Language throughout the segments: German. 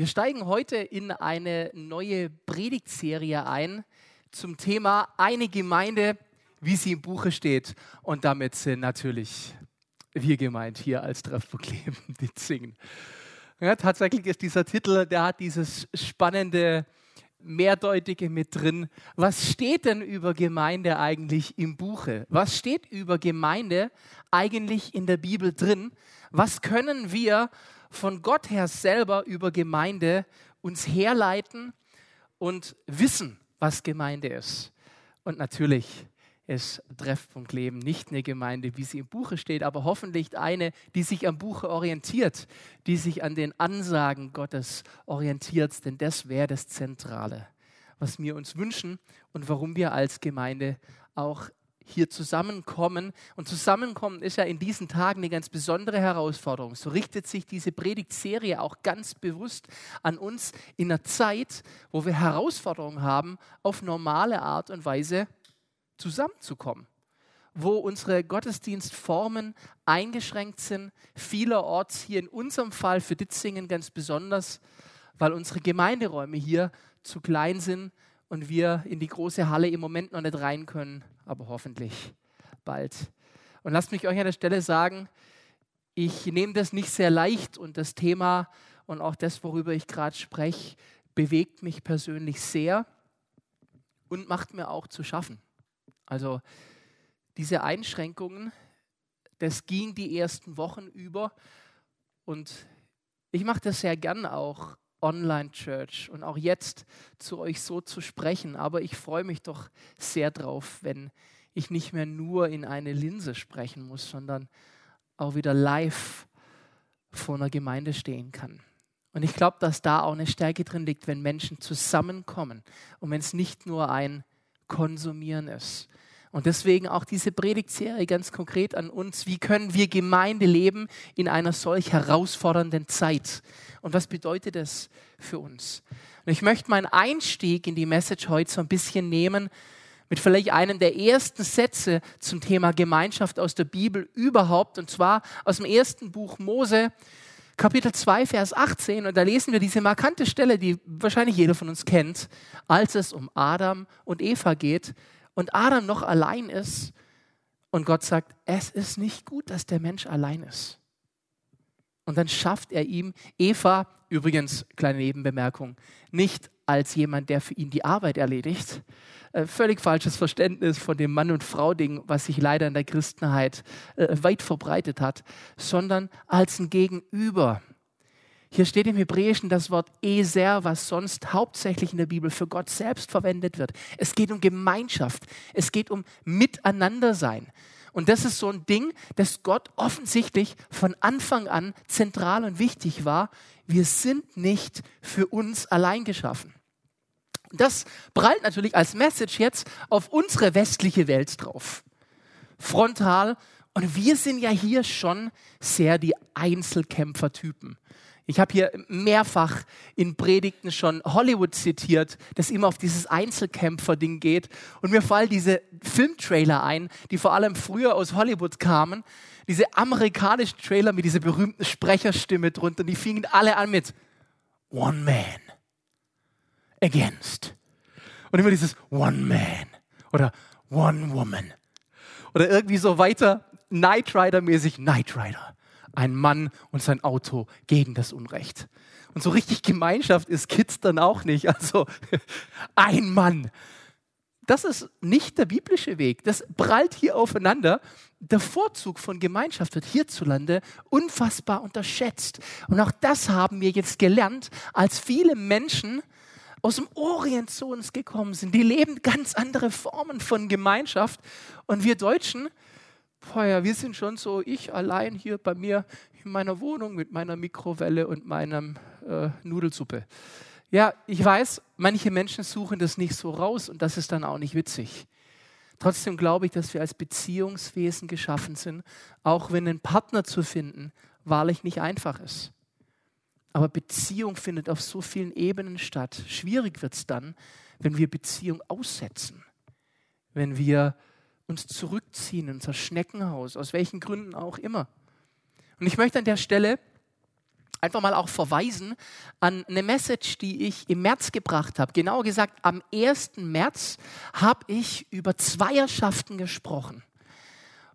Wir steigen heute in eine neue Predigtserie ein zum Thema eine Gemeinde, wie sie im Buche steht. Und damit sind natürlich wir gemeint hier als Treffpunkt Leben, die singen. Ja, tatsächlich ist dieser Titel, der hat dieses spannende, mehrdeutige mit drin. Was steht denn über Gemeinde eigentlich im Buche? Was steht über Gemeinde eigentlich in der Bibel drin? Was können wir von Gott her selber über Gemeinde uns herleiten und wissen, was Gemeinde ist. Und natürlich ist Treffpunkt Leben nicht eine Gemeinde, wie sie im Buche steht, aber hoffentlich eine, die sich am Buche orientiert, die sich an den Ansagen Gottes orientiert, denn das wäre das Zentrale, was wir uns wünschen und warum wir als Gemeinde auch hier zusammenkommen. Und zusammenkommen ist ja in diesen Tagen eine ganz besondere Herausforderung. So richtet sich diese Predigtserie auch ganz bewusst an uns in einer Zeit, wo wir Herausforderungen haben, auf normale Art und Weise zusammenzukommen. Wo unsere Gottesdienstformen eingeschränkt sind, vielerorts hier in unserem Fall für Ditzingen ganz besonders, weil unsere Gemeinderäume hier zu klein sind und wir in die große Halle im Moment noch nicht rein können, aber hoffentlich bald. Und lasst mich euch an der Stelle sagen, ich nehme das nicht sehr leicht und das Thema und auch das, worüber ich gerade spreche, bewegt mich persönlich sehr und macht mir auch zu schaffen. Also diese Einschränkungen, das ging die ersten Wochen über und ich mache das sehr gern auch Online-Church und auch jetzt zu euch so zu sprechen. Aber ich freue mich doch sehr drauf, wenn ich nicht mehr nur in eine Linse sprechen muss, sondern auch wieder live vor einer Gemeinde stehen kann. Und ich glaube, dass da auch eine Stärke drin liegt, wenn Menschen zusammenkommen und wenn es nicht nur ein Konsumieren ist, und deswegen auch diese Predigtserie ganz konkret an uns. Wie können wir Gemeinde leben in einer solch herausfordernden Zeit? Und was bedeutet das für uns? Und ich möchte meinen Einstieg in die Message heute so ein bisschen nehmen mit vielleicht einem der ersten Sätze zum Thema Gemeinschaft aus der Bibel überhaupt. Und zwar aus dem ersten Buch Mose, Kapitel 2, Vers 18. Und da lesen wir diese markante Stelle, die wahrscheinlich jeder von uns kennt, als es um Adam und Eva geht und Adam noch allein ist und Gott sagt, es ist nicht gut, dass der Mensch allein ist. Und dann schafft er ihm Eva, übrigens, kleine Nebenbemerkung, nicht als jemand, der für ihn die Arbeit erledigt. Äh, völlig falsches Verständnis von dem Mann- und Frau-Ding, was sich leider in der Christenheit äh, weit verbreitet hat, sondern als ein Gegenüber, hier steht im Hebräischen das Wort Eser, was sonst hauptsächlich in der Bibel für Gott selbst verwendet wird. Es geht um Gemeinschaft. Es geht um Miteinandersein. Und das ist so ein Ding, das Gott offensichtlich von Anfang an zentral und wichtig war. Wir sind nicht für uns allein geschaffen. Das prallt natürlich als Message jetzt auf unsere westliche Welt drauf. Frontal. Und wir sind ja hier schon sehr die Einzelkämpfertypen. Ich habe hier mehrfach in Predigten schon Hollywood zitiert, das immer auf dieses Einzelkämpfer-Ding geht. Und mir fallen diese Filmtrailer ein, die vor allem früher aus Hollywood kamen. Diese amerikanischen Trailer mit dieser berühmten Sprecherstimme drunter. Die fingen alle an mit One Man against. Und immer dieses One Man oder One Woman. Oder irgendwie so weiter Knight Rider-mäßig Knight Rider ein Mann und sein Auto gegen das Unrecht. Und so richtig Gemeinschaft ist Kids dann auch nicht. Also ein Mann. Das ist nicht der biblische Weg. Das prallt hier aufeinander. Der Vorzug von Gemeinschaft wird hierzulande unfassbar unterschätzt. Und auch das haben wir jetzt gelernt, als viele Menschen aus dem Orient zu uns gekommen sind. Die leben ganz andere Formen von Gemeinschaft. Und wir Deutschen, ja, wir sind schon so, ich allein hier bei mir in meiner Wohnung mit meiner Mikrowelle und meiner äh, Nudelsuppe. Ja, ich weiß, manche Menschen suchen das nicht so raus und das ist dann auch nicht witzig. Trotzdem glaube ich, dass wir als Beziehungswesen geschaffen sind, auch wenn ein Partner zu finden wahrlich nicht einfach ist. Aber Beziehung findet auf so vielen Ebenen statt. Schwierig wird es dann, wenn wir Beziehung aussetzen, wenn wir uns zurückziehen in unser Schneckenhaus, aus welchen Gründen auch immer. Und ich möchte an der Stelle einfach mal auch verweisen an eine Message, die ich im März gebracht habe. Genauer gesagt, am 1. März habe ich über Zweierschaften gesprochen.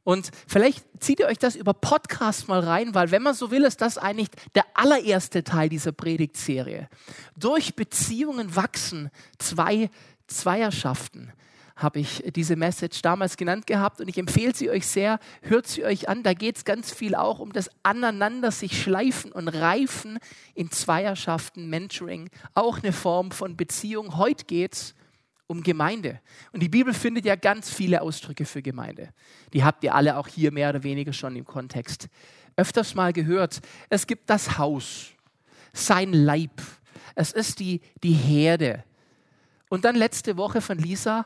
Und vielleicht zieht ihr euch das über Podcast mal rein, weil wenn man so will, ist das eigentlich der allererste Teil dieser Predigtserie. Durch Beziehungen wachsen zwei Zweierschaften habe ich diese Message damals genannt gehabt und ich empfehle sie euch sehr. Hört sie euch an. Da geht es ganz viel auch um das Aneinander sich schleifen und reifen in Zweierschaften, Mentoring, auch eine Form von Beziehung. Heute geht es um Gemeinde. Und die Bibel findet ja ganz viele Ausdrücke für Gemeinde. Die habt ihr alle auch hier mehr oder weniger schon im Kontext öfters mal gehört. Es gibt das Haus, sein Leib. Es ist die, die Herde. Und dann letzte Woche von Lisa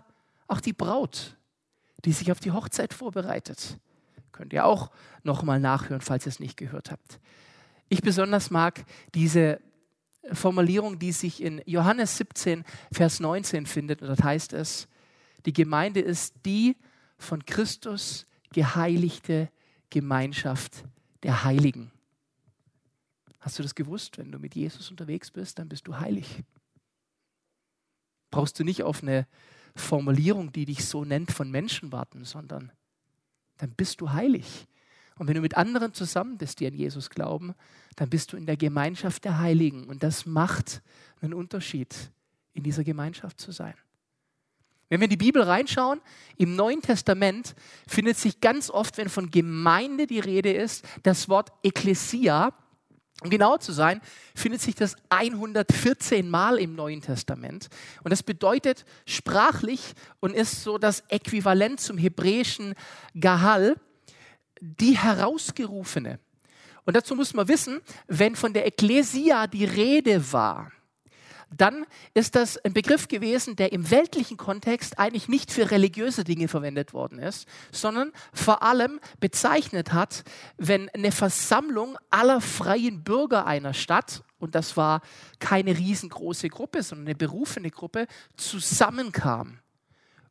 auch die Braut, die sich auf die Hochzeit vorbereitet. Könnt ihr auch nochmal nachhören, falls ihr es nicht gehört habt. Ich besonders mag diese Formulierung, die sich in Johannes 17, Vers 19 findet. Und dort heißt es, die Gemeinde ist die von Christus geheiligte Gemeinschaft der Heiligen. Hast du das gewusst? Wenn du mit Jesus unterwegs bist, dann bist du heilig. Brauchst du nicht auf eine Formulierung, die dich so nennt, von Menschen warten, sondern dann bist du heilig. Und wenn du mit anderen zusammen bist, die an Jesus glauben, dann bist du in der Gemeinschaft der Heiligen. Und das macht einen Unterschied, in dieser Gemeinschaft zu sein. Wenn wir in die Bibel reinschauen, im Neuen Testament findet sich ganz oft, wenn von Gemeinde die Rede ist, das Wort Ekklesia, um genau zu sein, findet sich das 114 Mal im Neuen Testament. Und das bedeutet sprachlich und ist so das Äquivalent zum hebräischen Gahal, die Herausgerufene. Und dazu muss man wissen, wenn von der Ekklesia die Rede war, dann ist das ein Begriff gewesen, der im weltlichen Kontext eigentlich nicht für religiöse Dinge verwendet worden ist, sondern vor allem bezeichnet hat, wenn eine Versammlung aller freien Bürger einer Stadt, und das war keine riesengroße Gruppe, sondern eine berufene Gruppe, zusammenkam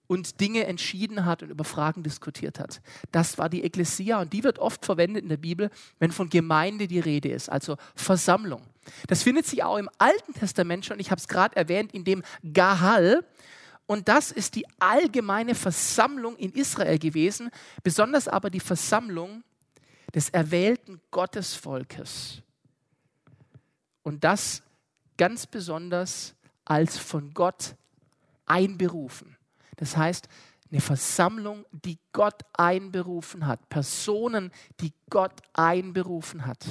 und Dinge entschieden hat und über Fragen diskutiert hat. Das war die Ekklesia und die wird oft verwendet in der Bibel, wenn von Gemeinde die Rede ist, also Versammlung. Das findet sich auch im Alten Testament schon, ich habe es gerade erwähnt, in dem Gahal. Und das ist die allgemeine Versammlung in Israel gewesen, besonders aber die Versammlung des erwählten Gottesvolkes. Und das ganz besonders als von Gott einberufen. Das heißt, eine Versammlung, die Gott einberufen hat, Personen, die Gott einberufen hat.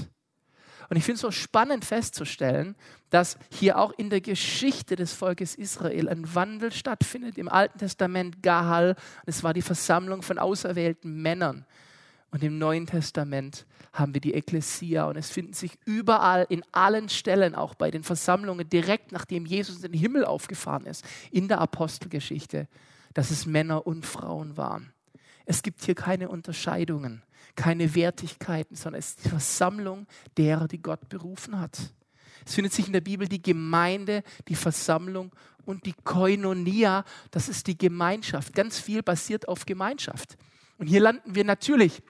Und ich finde es so spannend festzustellen, dass hier auch in der Geschichte des Volkes Israel ein Wandel stattfindet. Im Alten Testament Gahal, es war die Versammlung von auserwählten Männern. Und im Neuen Testament haben wir die Ekklesia und es finden sich überall, in allen Stellen, auch bei den Versammlungen, direkt nachdem Jesus in den Himmel aufgefahren ist, in der Apostelgeschichte, dass es Männer und Frauen waren. Es gibt hier keine Unterscheidungen keine Wertigkeiten, sondern es ist die Versammlung derer, die Gott berufen hat. Es findet sich in der Bibel die Gemeinde, die Versammlung und die Koinonia, das ist die Gemeinschaft. Ganz viel basiert auf Gemeinschaft. Und hier landen wir natürlich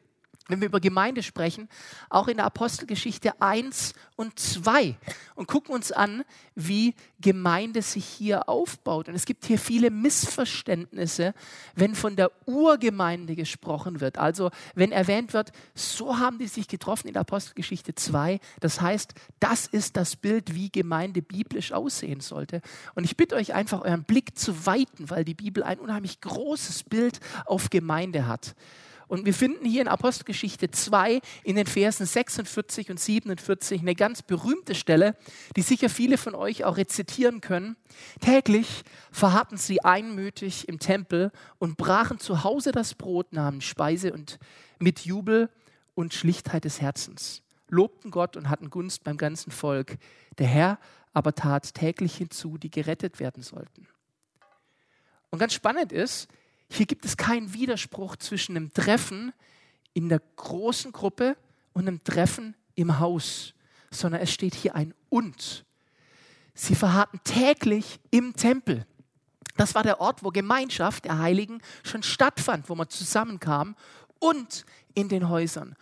wenn wir über Gemeinde sprechen, auch in der Apostelgeschichte 1 und 2 und gucken uns an, wie Gemeinde sich hier aufbaut. Und es gibt hier viele Missverständnisse, wenn von der Urgemeinde gesprochen wird. Also wenn erwähnt wird, so haben die sich getroffen in der Apostelgeschichte 2. Das heißt, das ist das Bild, wie Gemeinde biblisch aussehen sollte. Und ich bitte euch einfach, euren Blick zu weiten, weil die Bibel ein unheimlich großes Bild auf Gemeinde hat. Und wir finden hier in Apostelgeschichte 2 in den Versen 46 und 47 eine ganz berühmte Stelle, die sicher viele von euch auch rezitieren können. Täglich verharrten sie einmütig im Tempel und brachen zu Hause das Brot, nahmen Speise und mit Jubel und Schlichtheit des Herzens, lobten Gott und hatten Gunst beim ganzen Volk. Der Herr aber tat täglich hinzu, die gerettet werden sollten. Und ganz spannend ist, hier gibt es keinen Widerspruch zwischen einem Treffen in der großen Gruppe und einem Treffen im Haus, sondern es steht hier ein Und. Sie verharrten täglich im Tempel. Das war der Ort, wo Gemeinschaft der Heiligen schon stattfand, wo man zusammenkam und in den Häusern.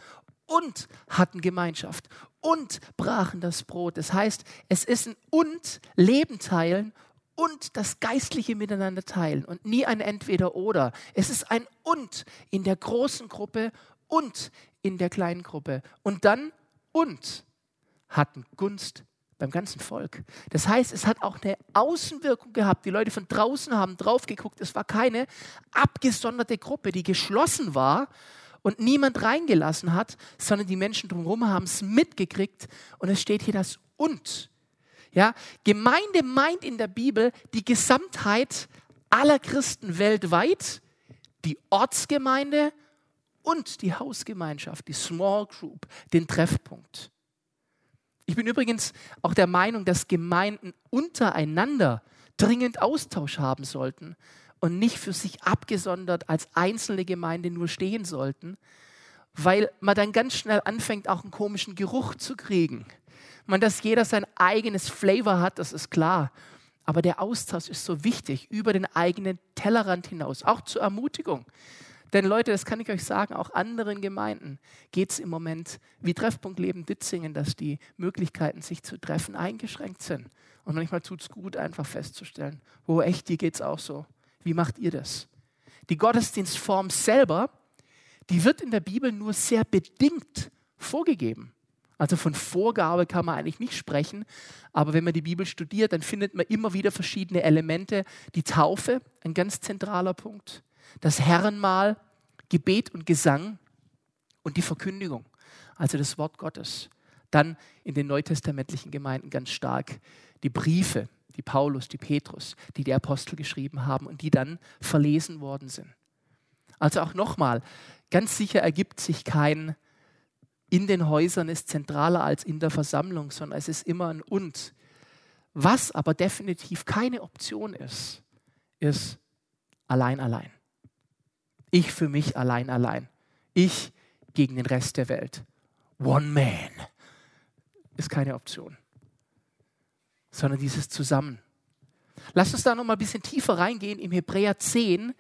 und hatten Gemeinschaft und brachen das Brot. Das heißt, es ist ein und Leben teilen und das geistliche Miteinander teilen und nie ein Entweder-Oder. Es ist ein und in der großen Gruppe und in der kleinen Gruppe. Und dann und hatten Gunst beim ganzen Volk. Das heißt, es hat auch eine Außenwirkung gehabt. Die Leute von draußen haben drauf geguckt. Es war keine abgesonderte Gruppe, die geschlossen war und niemand reingelassen hat, sondern die Menschen drumherum haben es mitgekriegt. Und es steht hier das und. Ja, Gemeinde meint in der Bibel die Gesamtheit aller Christen weltweit, die Ortsgemeinde und die Hausgemeinschaft, die Small Group, den Treffpunkt. Ich bin übrigens auch der Meinung, dass Gemeinden untereinander dringend Austausch haben sollten und nicht für sich abgesondert als einzelne Gemeinde nur stehen sollten, weil man dann ganz schnell anfängt, auch einen komischen Geruch zu kriegen. Man, dass jeder sein eigenes Flavor hat, das ist klar. Aber der Austausch ist so wichtig über den eigenen Tellerrand hinaus, auch zur Ermutigung. Denn Leute, das kann ich euch sagen, auch anderen Gemeinden geht es im Moment wie Treffpunkt Leben Ditzingen, dass die Möglichkeiten, sich zu treffen, eingeschränkt sind. Und manchmal tut es gut, einfach festzustellen, wo echt, dir geht es auch so. Wie macht ihr das? Die Gottesdienstform selber, die wird in der Bibel nur sehr bedingt vorgegeben. Also von Vorgabe kann man eigentlich nicht sprechen, aber wenn man die Bibel studiert, dann findet man immer wieder verschiedene Elemente. Die Taufe, ein ganz zentraler Punkt das Herrenmahl, Gebet und Gesang und die Verkündigung, also das Wort Gottes. Dann in den neutestamentlichen Gemeinden ganz stark die Briefe, die Paulus, die Petrus, die die Apostel geschrieben haben und die dann verlesen worden sind. Also auch nochmal, ganz sicher ergibt sich kein in den Häusern ist zentraler als in der Versammlung, sondern es ist immer ein Und. Was aber definitiv keine Option ist, ist allein, allein. Ich für mich allein, allein. Ich gegen den Rest der Welt. One man ist keine Option, sondern dieses Zusammen. Lass uns da noch mal ein bisschen tiefer reingehen. Im Hebräer 10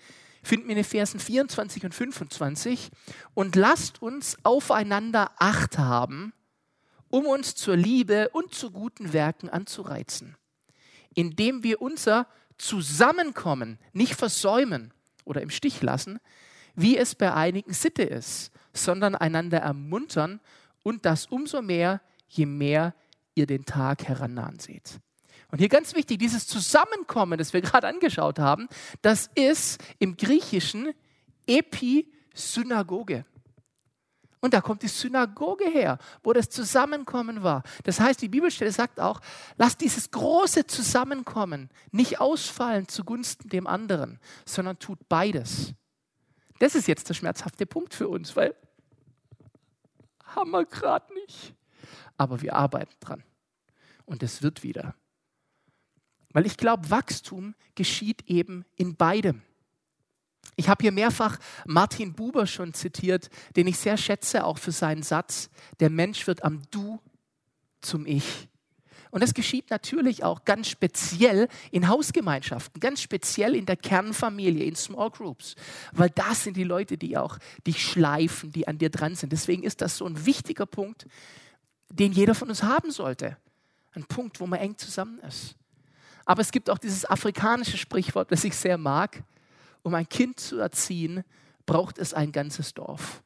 finden wir in den Versen 24 und 25. Und lasst uns aufeinander Acht haben, um uns zur Liebe und zu guten Werken anzureizen, indem wir unser Zusammenkommen nicht versäumen oder im Stich lassen, wie es bei einigen Sitte ist, sondern einander ermuntern und das umso mehr, je mehr ihr den Tag herannahen seht. Und hier ganz wichtig, dieses Zusammenkommen, das wir gerade angeschaut haben, das ist im Griechischen Episynagoge. Und da kommt die Synagoge her, wo das Zusammenkommen war. Das heißt, die Bibelstelle sagt auch, lass dieses große Zusammenkommen nicht ausfallen zugunsten dem anderen, sondern tut beides. Das ist jetzt der schmerzhafte Punkt für uns, weil haben wir gerade nicht. Aber wir arbeiten dran. Und es wird wieder. Weil ich glaube, Wachstum geschieht eben in beidem. Ich habe hier mehrfach Martin Buber schon zitiert, den ich sehr schätze, auch für seinen Satz, der Mensch wird am Du zum Ich. Und das geschieht natürlich auch ganz speziell in Hausgemeinschaften, ganz speziell in der Kernfamilie, in Small Groups, weil das sind die Leute, die auch dich schleifen, die an dir dran sind. Deswegen ist das so ein wichtiger Punkt, den jeder von uns haben sollte. Ein Punkt, wo man eng zusammen ist. Aber es gibt auch dieses afrikanische Sprichwort, das ich sehr mag. Um ein Kind zu erziehen, braucht es ein ganzes Dorf.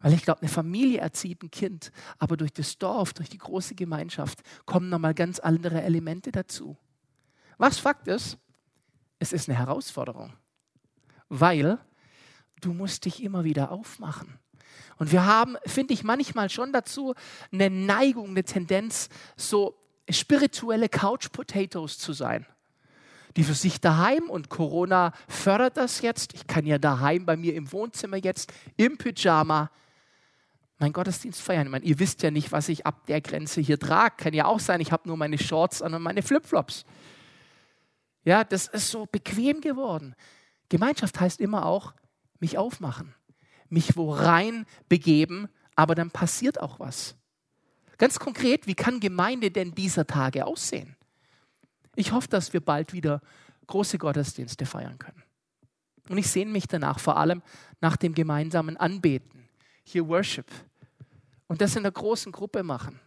Weil ich glaube, eine Familie erzieht ein Kind, aber durch das Dorf, durch die große Gemeinschaft kommen nochmal ganz andere Elemente dazu. Was Fakt ist, es ist eine Herausforderung, weil du musst dich immer wieder aufmachen. Und wir haben, finde ich, manchmal schon dazu eine Neigung, eine Tendenz, so spirituelle Couch Potatoes zu sein. Die für sich daheim und Corona fördert das jetzt. Ich kann ja daheim bei mir im Wohnzimmer jetzt im Pyjama meinen Gottesdienst feiern. Ich meine, ihr wisst ja nicht, was ich ab der Grenze hier trage. Kann ja auch sein, ich habe nur meine Shorts an und meine Flipflops. Ja, das ist so bequem geworden. Gemeinschaft heißt immer auch, mich aufmachen, mich wo rein begeben, aber dann passiert auch was. Ganz konkret, wie kann Gemeinde denn dieser Tage aussehen? Ich hoffe, dass wir bald wieder große Gottesdienste feiern können. Und ich sehne mich danach, vor allem nach dem gemeinsamen Anbeten hier Worship, und das in einer großen Gruppe machen.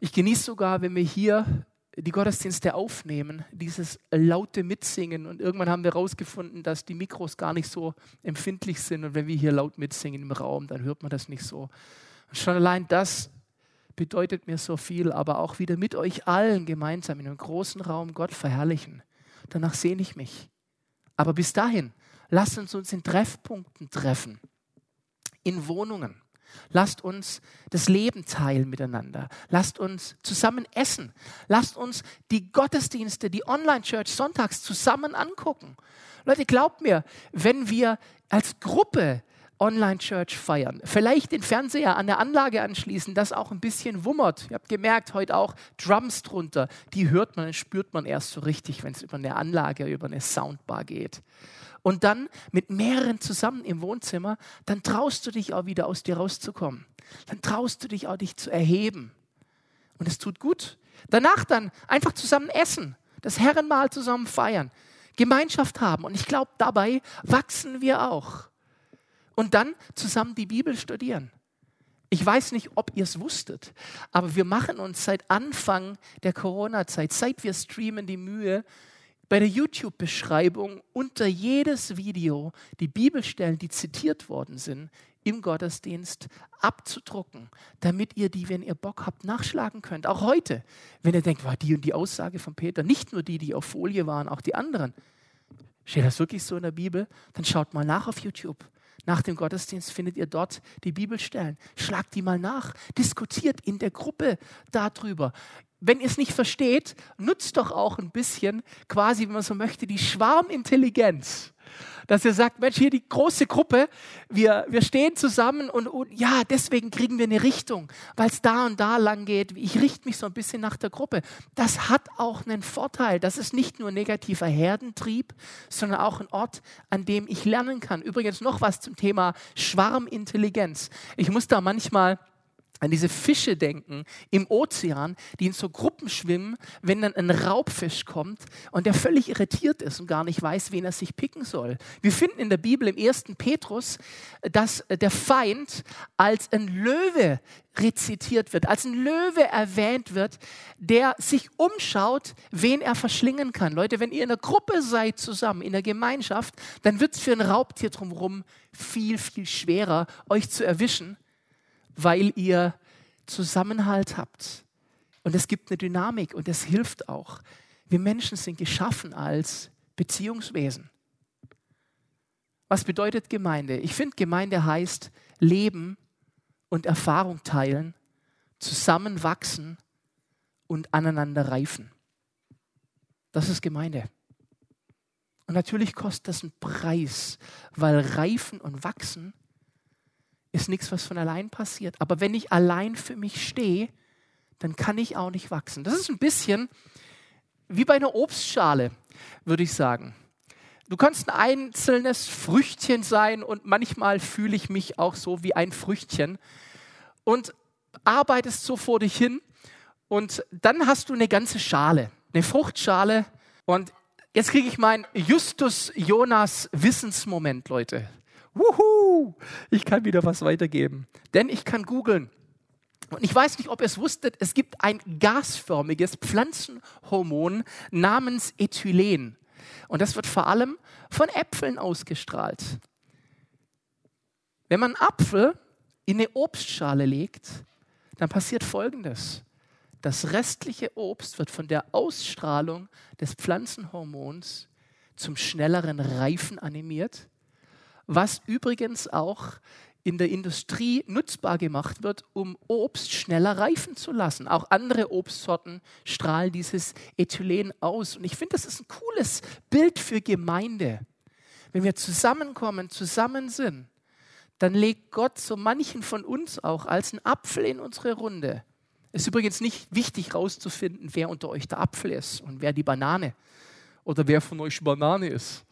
Ich genieße sogar, wenn wir hier die Gottesdienste aufnehmen, dieses laute Mitsingen. Und irgendwann haben wir herausgefunden, dass die Mikros gar nicht so empfindlich sind. Und wenn wir hier laut mitsingen im Raum, dann hört man das nicht so. Und schon allein das bedeutet mir so viel, aber auch wieder mit euch allen gemeinsam in einem großen Raum Gott verherrlichen. Danach sehne ich mich. Aber bis dahin, lasst uns uns in Treffpunkten treffen, in Wohnungen. Lasst uns das Leben teilen miteinander. Lasst uns zusammen essen. Lasst uns die Gottesdienste, die Online-Church sonntags zusammen angucken. Leute, glaubt mir, wenn wir als Gruppe Online-Church feiern. Vielleicht den Fernseher an der Anlage anschließen, das auch ein bisschen wummert. Ihr habt gemerkt, heute auch Drums drunter. Die hört man, spürt man erst so richtig, wenn es über eine Anlage, über eine Soundbar geht. Und dann mit mehreren zusammen im Wohnzimmer, dann traust du dich auch wieder aus dir rauszukommen. Dann traust du dich auch, dich zu erheben. Und es tut gut. Danach dann einfach zusammen essen, das Herrenmahl zusammen feiern, Gemeinschaft haben. Und ich glaube, dabei wachsen wir auch und dann zusammen die Bibel studieren. Ich weiß nicht, ob ihr es wusstet, aber wir machen uns seit Anfang der Corona-Zeit, seit wir streamen, die Mühe, bei der YouTube-Beschreibung unter jedes Video die Bibelstellen, die zitiert worden sind, im Gottesdienst abzudrucken, damit ihr die, wenn ihr Bock habt, nachschlagen könnt. Auch heute, wenn ihr denkt, war die und die Aussage von Peter, nicht nur die, die auf Folie waren, auch die anderen. Steht das wirklich so in der Bibel? Dann schaut mal nach auf YouTube. Nach dem Gottesdienst findet ihr dort die Bibelstellen. Schlagt die mal nach. Diskutiert in der Gruppe darüber. Wenn ihr es nicht versteht, nutzt doch auch ein bisschen, quasi, wenn man so möchte, die Schwarmintelligenz dass er sagt, Mensch, hier die große Gruppe, wir, wir stehen zusammen und, und ja, deswegen kriegen wir eine Richtung, weil es da und da lang geht. Ich richte mich so ein bisschen nach der Gruppe. Das hat auch einen Vorteil. Das ist nicht nur negativer Herdentrieb, sondern auch ein Ort, an dem ich lernen kann. Übrigens noch was zum Thema Schwarmintelligenz. Ich muss da manchmal an diese Fische denken im Ozean, die in so Gruppen schwimmen, wenn dann ein Raubfisch kommt und der völlig irritiert ist und gar nicht weiß, wen er sich picken soll. Wir finden in der Bibel im ersten Petrus, dass der Feind als ein Löwe rezitiert wird, als ein Löwe erwähnt wird, der sich umschaut, wen er verschlingen kann. Leute, wenn ihr in einer Gruppe seid zusammen, in der Gemeinschaft, dann wird es für ein Raubtier drumherum viel, viel schwerer, euch zu erwischen weil ihr Zusammenhalt habt. Und es gibt eine Dynamik und es hilft auch. Wir Menschen sind geschaffen als Beziehungswesen. Was bedeutet Gemeinde? Ich finde, Gemeinde heißt Leben und Erfahrung teilen, zusammenwachsen und aneinander reifen. Das ist Gemeinde. Und natürlich kostet das einen Preis, weil Reifen und Wachsen ist nichts, was von allein passiert. Aber wenn ich allein für mich stehe, dann kann ich auch nicht wachsen. Das ist ein bisschen wie bei einer Obstschale, würde ich sagen. Du kannst ein einzelnes Früchtchen sein und manchmal fühle ich mich auch so wie ein Früchtchen und arbeitest so vor dich hin und dann hast du eine ganze Schale, eine Fruchtschale und jetzt kriege ich meinen Justus Jonas Wissensmoment, Leute. Wuhu, ich kann wieder was weitergeben. Denn ich kann googeln. Und ich weiß nicht, ob ihr es wusstet, es gibt ein gasförmiges Pflanzenhormon namens Ethylen. Und das wird vor allem von Äpfeln ausgestrahlt. Wenn man einen Apfel in eine Obstschale legt, dann passiert Folgendes. Das restliche Obst wird von der Ausstrahlung des Pflanzenhormons zum schnelleren Reifen animiert was übrigens auch in der Industrie nutzbar gemacht wird, um Obst schneller reifen zu lassen. Auch andere Obstsorten strahlen dieses Ethylen aus. Und ich finde, das ist ein cooles Bild für Gemeinde. Wenn wir zusammenkommen, zusammen sind, dann legt Gott so manchen von uns auch als einen Apfel in unsere Runde. Es ist übrigens nicht wichtig herauszufinden, wer unter euch der Apfel ist und wer die Banane oder wer von euch Banane ist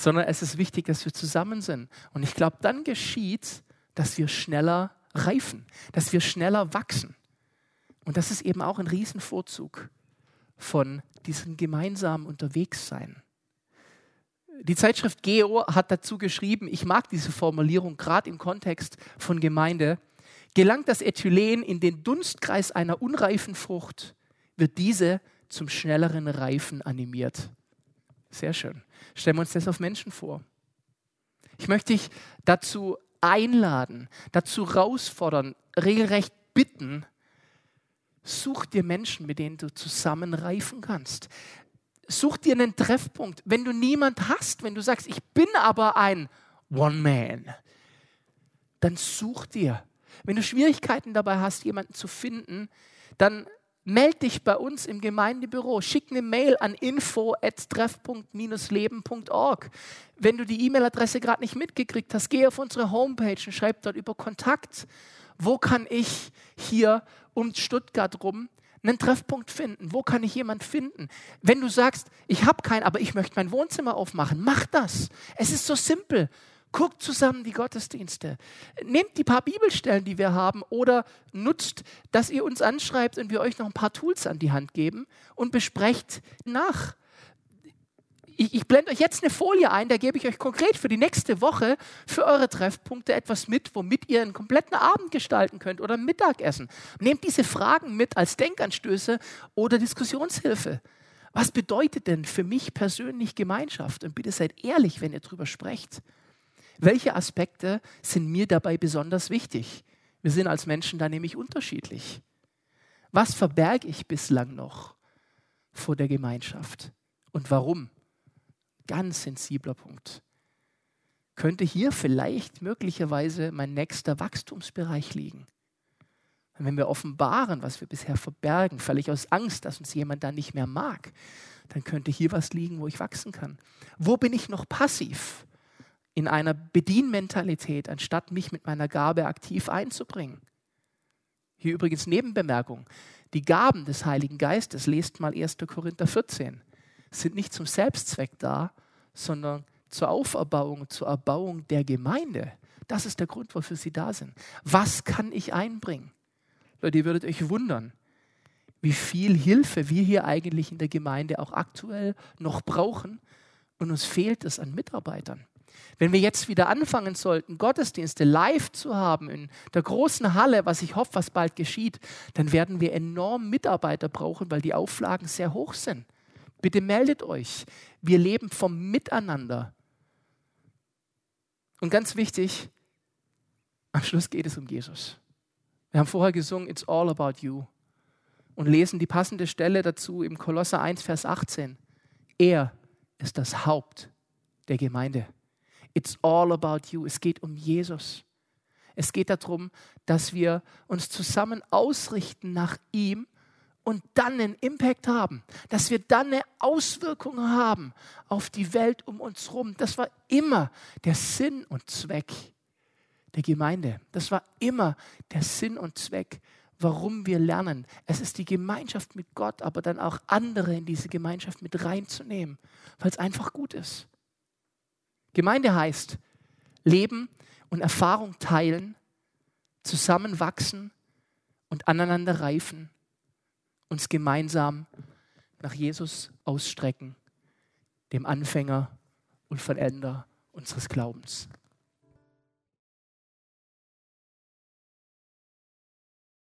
sondern es ist wichtig, dass wir zusammen sind. Und ich glaube, dann geschieht, dass wir schneller reifen, dass wir schneller wachsen. Und das ist eben auch ein Riesenvorzug von diesem gemeinsamen Unterwegssein. Die Zeitschrift Geo hat dazu geschrieben, ich mag diese Formulierung gerade im Kontext von Gemeinde, gelangt das Ethylen in den Dunstkreis einer unreifen Frucht, wird diese zum schnelleren Reifen animiert. Sehr schön. Stellen wir uns das auf Menschen vor. Ich möchte dich dazu einladen, dazu herausfordern, regelrecht bitten, such dir Menschen, mit denen du zusammen reifen kannst. Such dir einen Treffpunkt. Wenn du niemand hast, wenn du sagst, ich bin aber ein One-Man, dann such dir. Wenn du Schwierigkeiten dabei hast, jemanden zu finden, dann meld dich bei uns im Gemeindebüro. Schick eine Mail an info@treff.-leben.org. Wenn du die E-Mail-Adresse gerade nicht mitgekriegt hast, geh auf unsere Homepage und schreib dort über Kontakt. Wo kann ich hier um Stuttgart rum einen Treffpunkt finden? Wo kann ich jemanden finden? Wenn du sagst, ich habe keinen, aber ich möchte mein Wohnzimmer aufmachen, mach das. Es ist so simpel. Guckt zusammen die Gottesdienste. Nehmt die paar Bibelstellen, die wir haben, oder nutzt, dass ihr uns anschreibt und wir euch noch ein paar Tools an die Hand geben und besprecht nach. Ich, ich blende euch jetzt eine Folie ein, da gebe ich euch konkret für die nächste Woche für eure Treffpunkte etwas mit, womit ihr einen kompletten Abend gestalten könnt oder Mittagessen. Nehmt diese Fragen mit als Denkanstöße oder Diskussionshilfe. Was bedeutet denn für mich persönlich Gemeinschaft? Und bitte seid ehrlich, wenn ihr darüber sprecht. Welche Aspekte sind mir dabei besonders wichtig? Wir sind als Menschen da nämlich unterschiedlich. Was verberge ich bislang noch vor der Gemeinschaft? Und warum? Ganz sensibler Punkt. Könnte hier vielleicht möglicherweise mein nächster Wachstumsbereich liegen? wenn wir offenbaren, was wir bisher verbergen, völlig aus Angst, dass uns jemand da nicht mehr mag, dann könnte hier was liegen, wo ich wachsen kann. Wo bin ich noch passiv? In einer Bedienmentalität, anstatt mich mit meiner Gabe aktiv einzubringen. Hier übrigens Nebenbemerkung. Die Gaben des Heiligen Geistes, lest mal 1. Korinther 14, sind nicht zum Selbstzweck da, sondern zur Auferbauung, zur Erbauung der Gemeinde. Das ist der Grund, wofür sie da sind. Was kann ich einbringen? Leute, ihr würdet euch wundern, wie viel Hilfe wir hier eigentlich in der Gemeinde auch aktuell noch brauchen. Und uns fehlt es an Mitarbeitern. Wenn wir jetzt wieder anfangen sollten, Gottesdienste live zu haben in der großen Halle, was ich hoffe, was bald geschieht, dann werden wir enorm Mitarbeiter brauchen, weil die Auflagen sehr hoch sind. Bitte meldet euch. Wir leben vom Miteinander. Und ganz wichtig, am Schluss geht es um Jesus. Wir haben vorher gesungen, It's all about you. Und lesen die passende Stelle dazu im Kolosser 1, Vers 18. Er ist das Haupt der Gemeinde. It's all about you. Es geht um Jesus. Es geht darum, dass wir uns zusammen ausrichten nach ihm und dann einen Impact haben, dass wir dann eine Auswirkung haben auf die Welt um uns herum. Das war immer der Sinn und Zweck der Gemeinde. Das war immer der Sinn und Zweck, warum wir lernen. Es ist die Gemeinschaft mit Gott, aber dann auch andere in diese Gemeinschaft mit reinzunehmen, weil es einfach gut ist. Gemeinde heißt Leben und Erfahrung teilen, zusammenwachsen und aneinander reifen, uns gemeinsam nach Jesus ausstrecken, dem Anfänger und Vollender unseres Glaubens.